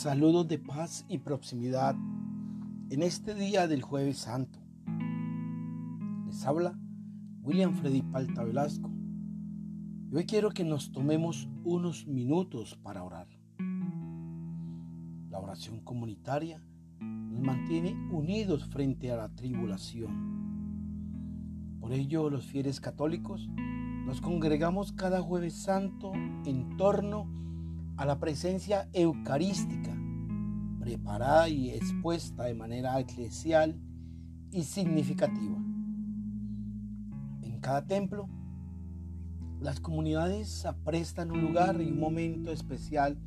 Saludos de paz y proximidad en este día del jueves santo. Les habla William Freddy Palta Velasco. Hoy quiero que nos tomemos unos minutos para orar. La oración comunitaria nos mantiene unidos frente a la tribulación. Por ello los fieles católicos nos congregamos cada jueves santo en torno a la presencia eucarística, preparada y expuesta de manera eclesial y significativa. En cada templo, las comunidades aprestan un lugar y un momento especial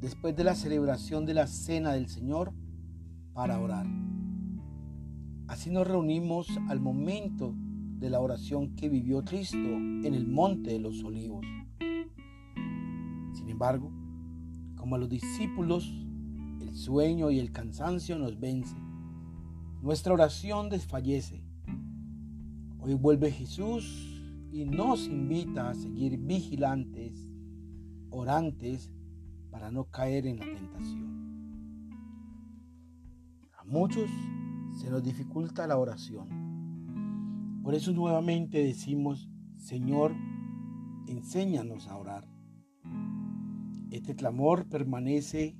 después de la celebración de la Cena del Señor para orar. Así nos reunimos al momento de la oración que vivió Cristo en el Monte de los Olivos. Embargo, como a los discípulos, el sueño y el cansancio nos vencen. Nuestra oración desfallece. Hoy vuelve Jesús y nos invita a seguir vigilantes, orantes, para no caer en la tentación. A muchos se nos dificulta la oración por eso nuevamente decimos, Señor, enséñanos a orar. Este clamor permanece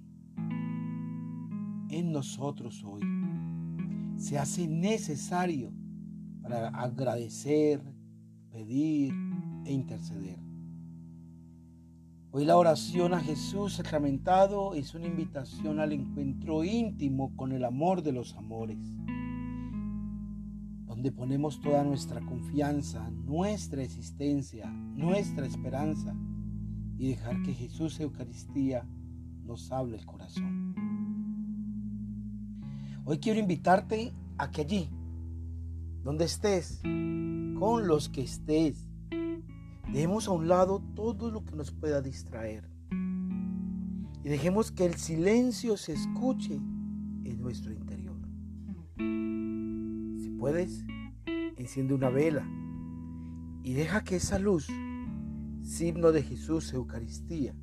en nosotros hoy. Se hace necesario para agradecer, pedir e interceder. Hoy la oración a Jesús sacramentado es una invitación al encuentro íntimo con el amor de los amores donde ponemos toda nuestra confianza, nuestra existencia, nuestra esperanza y dejar que Jesús Eucaristía nos hable el corazón. Hoy quiero invitarte a que allí, donde estés, con los que estés, dejemos a un lado todo lo que nos pueda distraer y dejemos que el silencio se escuche en nuestro interior puedes, enciende una vela y deja que esa luz, signo de Jesús Eucaristía,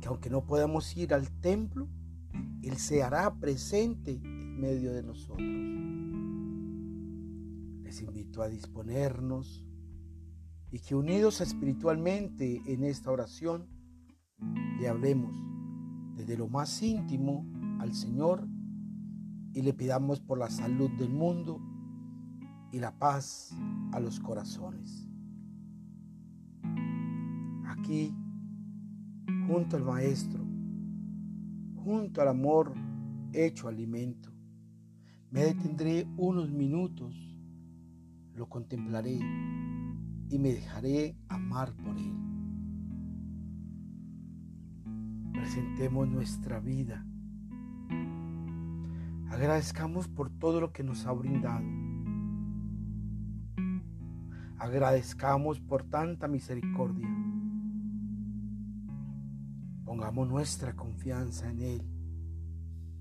que aunque no podamos ir al templo, Él se hará presente en medio de nosotros. Les invito a disponernos y que unidos espiritualmente en esta oración, le hablemos desde lo más íntimo al Señor y le pidamos por la salud del mundo y la paz a los corazones. Aquí, junto al Maestro, junto al amor hecho alimento, me detendré unos minutos, lo contemplaré y me dejaré amar por Él. Presentemos nuestra vida Agradezcamos por todo lo que nos ha brindado. Agradezcamos por tanta misericordia. Pongamos nuestra confianza en Él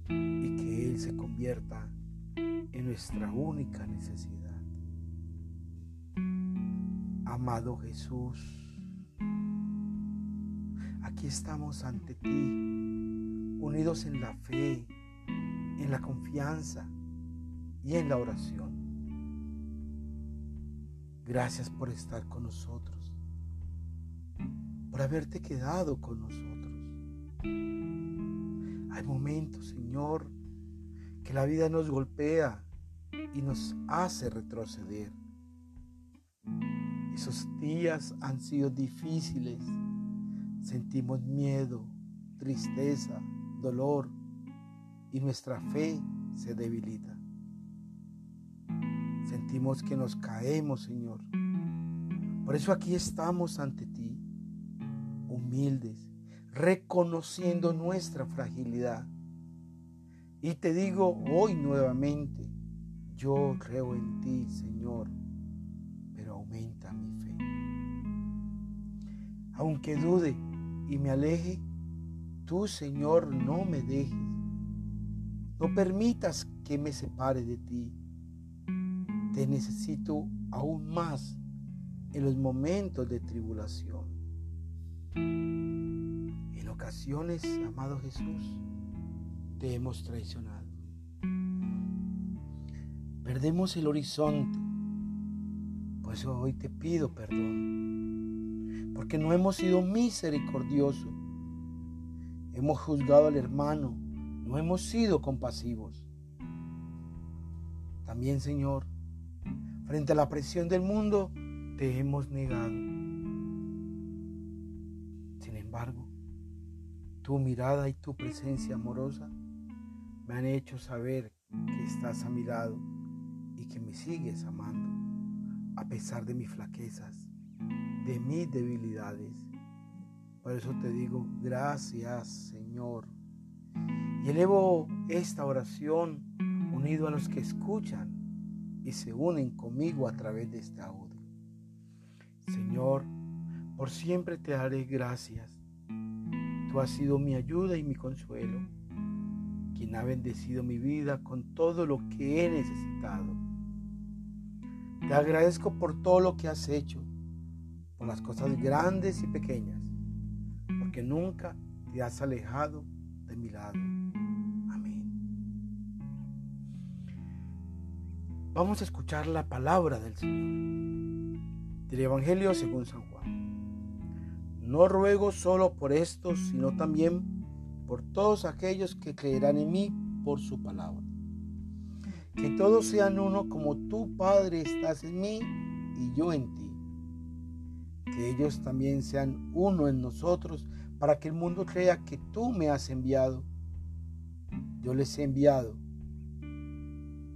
y que Él se convierta en nuestra única necesidad. Amado Jesús, aquí estamos ante ti, unidos en la fe, en la confianza y en la oración. Gracias por estar con nosotros, por haberte quedado con nosotros. Hay momentos, Señor, que la vida nos golpea y nos hace retroceder. Esos días han sido difíciles. Sentimos miedo, tristeza, dolor y nuestra fe se debilita. Sentimos que nos caemos, Señor. Por eso aquí estamos ante ti, humildes, reconociendo nuestra fragilidad. Y te digo hoy nuevamente, yo creo en ti, Señor, pero aumenta mi fe. Aunque dude y me aleje, tú, Señor, no me dejes no permitas que me separe de ti. Te necesito aún más en los momentos de tribulación. Ocasiones, amado Jesús, te hemos traicionado. Perdemos el horizonte. Pues hoy te pido perdón. Porque no hemos sido misericordiosos. Hemos juzgado al hermano. No hemos sido compasivos. También, Señor, frente a la presión del mundo, te hemos negado. Sin embargo, tu mirada y tu presencia amorosa me han hecho saber que estás a mi lado y que me sigues amando a pesar de mis flaquezas, de mis debilidades. Por eso te digo, gracias Señor. Y elevo esta oración unido a los que escuchan y se unen conmigo a través de este audio. Señor, por siempre te daré gracias. Tú has sido mi ayuda y mi consuelo, quien ha bendecido mi vida con todo lo que he necesitado. Te agradezco por todo lo que has hecho, por las cosas grandes y pequeñas, porque nunca te has alejado de mi lado. Amén. Vamos a escuchar la palabra del Señor, del Evangelio según San Juan. No ruego solo por estos, sino también por todos aquellos que creerán en mí por su palabra que todos sean uno como tú, Padre, estás en mí y yo en ti. Que ellos también sean uno en nosotros para que el mundo crea que tú me has enviado. Yo les he enviado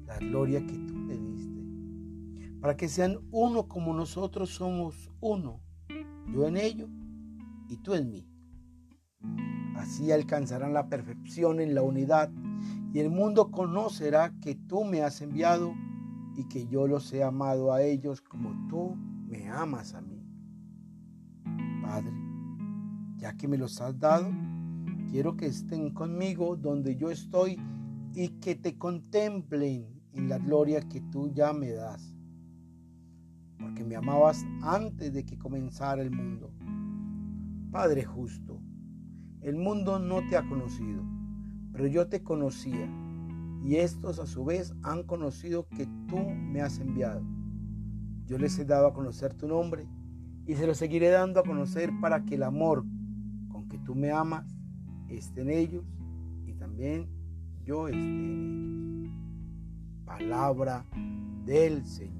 la gloria que tú me diste. Para que sean uno como nosotros somos uno. Yo en ellos y tú en mí. Así alcanzarán la perfección en la unidad y el mundo conocerá que tú me has enviado y que yo los he amado a ellos como tú me amas a mí. Padre, ya que me los has dado, quiero que estén conmigo donde yo estoy y que te contemplen en la gloria que tú ya me das. Porque me amabas antes de que comenzara el mundo. Padre justo, el mundo no te ha conocido pero yo te conocía, y estos a su vez han conocido que tú me has enviado. Yo les he dado a conocer tu nombre, y se lo seguiré dando a conocer para que el amor con que tú me amas esté en ellos, y también yo esté en ellos. Palabra del Señor.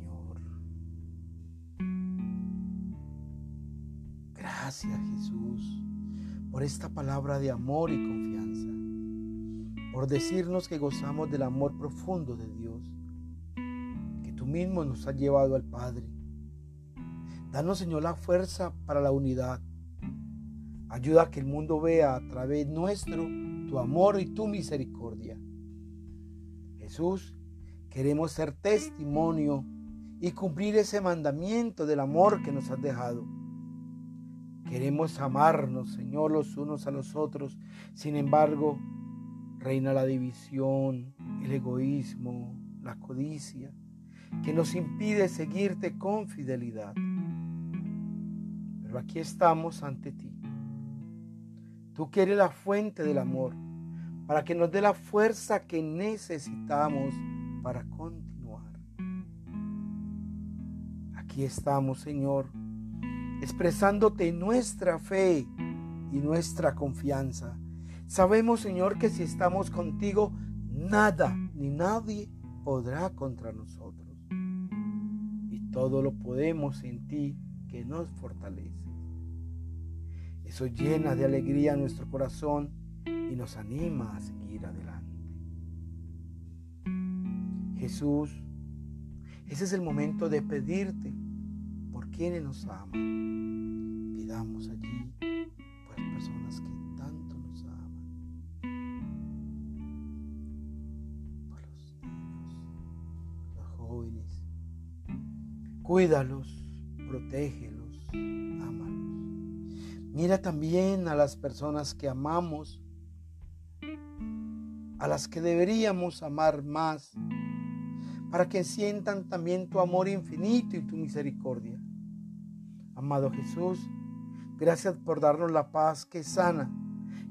Gracias Jesús por esta palabra de amor y confianza por decirnos que gozamos del amor profundo de Dios, que tú mismo nos has llevado al Padre. Danos, Señor, la fuerza para la unidad. Ayuda a que el mundo vea a través nuestro tu amor y tu misericordia. Jesús, queremos ser testimonio y cumplir ese mandamiento del amor que nos has dejado. Queremos amarnos, Señor, los unos a los otros. Sin embargo, Reina la división, el egoísmo, la codicia, que nos impide seguirte con fidelidad. Pero aquí estamos ante ti. Tú que eres la fuente del amor, para que nos dé la fuerza que necesitamos para continuar. Aquí estamos, Señor, expresándote nuestra fe y nuestra confianza Sabemos, Señor, que si estamos contigo, nada ni nadie podrá contra nosotros. Y todo lo podemos en ti que nos fortalece. Eso llena de alegría nuestro corazón y nos anima a seguir adelante. Jesús, ese es el momento de pedirte por quienes nos aman. Pidamos allí por las personas que Cuídalos, protégelos, ámalos. Mira también a las personas que amamos, a las que deberíamos amar más, para que sientan también tu amor infinito y tu misericordia. Amado Jesús, gracias por darnos la paz que sana,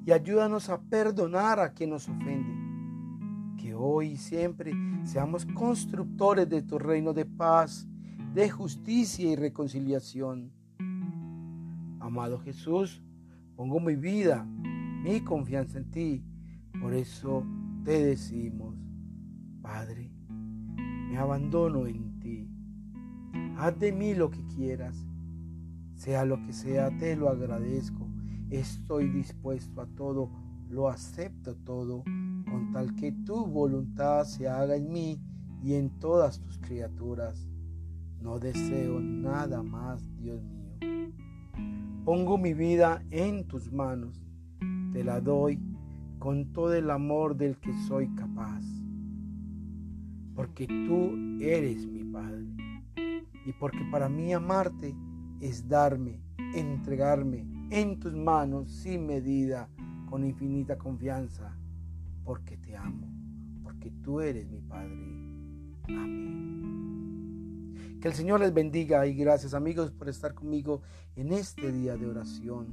y ayúdanos a perdonar a quien nos ofende. Que hoy y siempre seamos constructores de tu reino de paz, de justicia y reconciliación. Amado Jesús, pongo mi vida, mi confianza en ti. Por eso te decimos, Padre, me abandono en ti. Haz de mí lo que quieras. Sea lo que sea, te lo agradezco. Estoy dispuesto a todo, lo acepto todo, con tal que tu voluntad se haga en mí y en todas tus criaturas. No deseo nada más, Dios mío. Pongo mi vida en tus manos, te la doy con todo el amor del que soy capaz, porque tú eres mi Padre y porque para mí amarte es darme, entregarme en tus manos sin medida, con infinita confianza, porque te amo, porque tú eres mi Padre. Amén. Que el Señor les bendiga y gracias amigos por estar conmigo en este día de oración.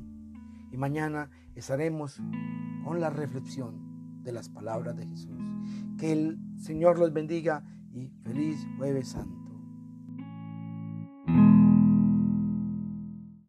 Y mañana estaremos con la reflexión de las palabras de Jesús. Que el Señor los bendiga y feliz jueves santo.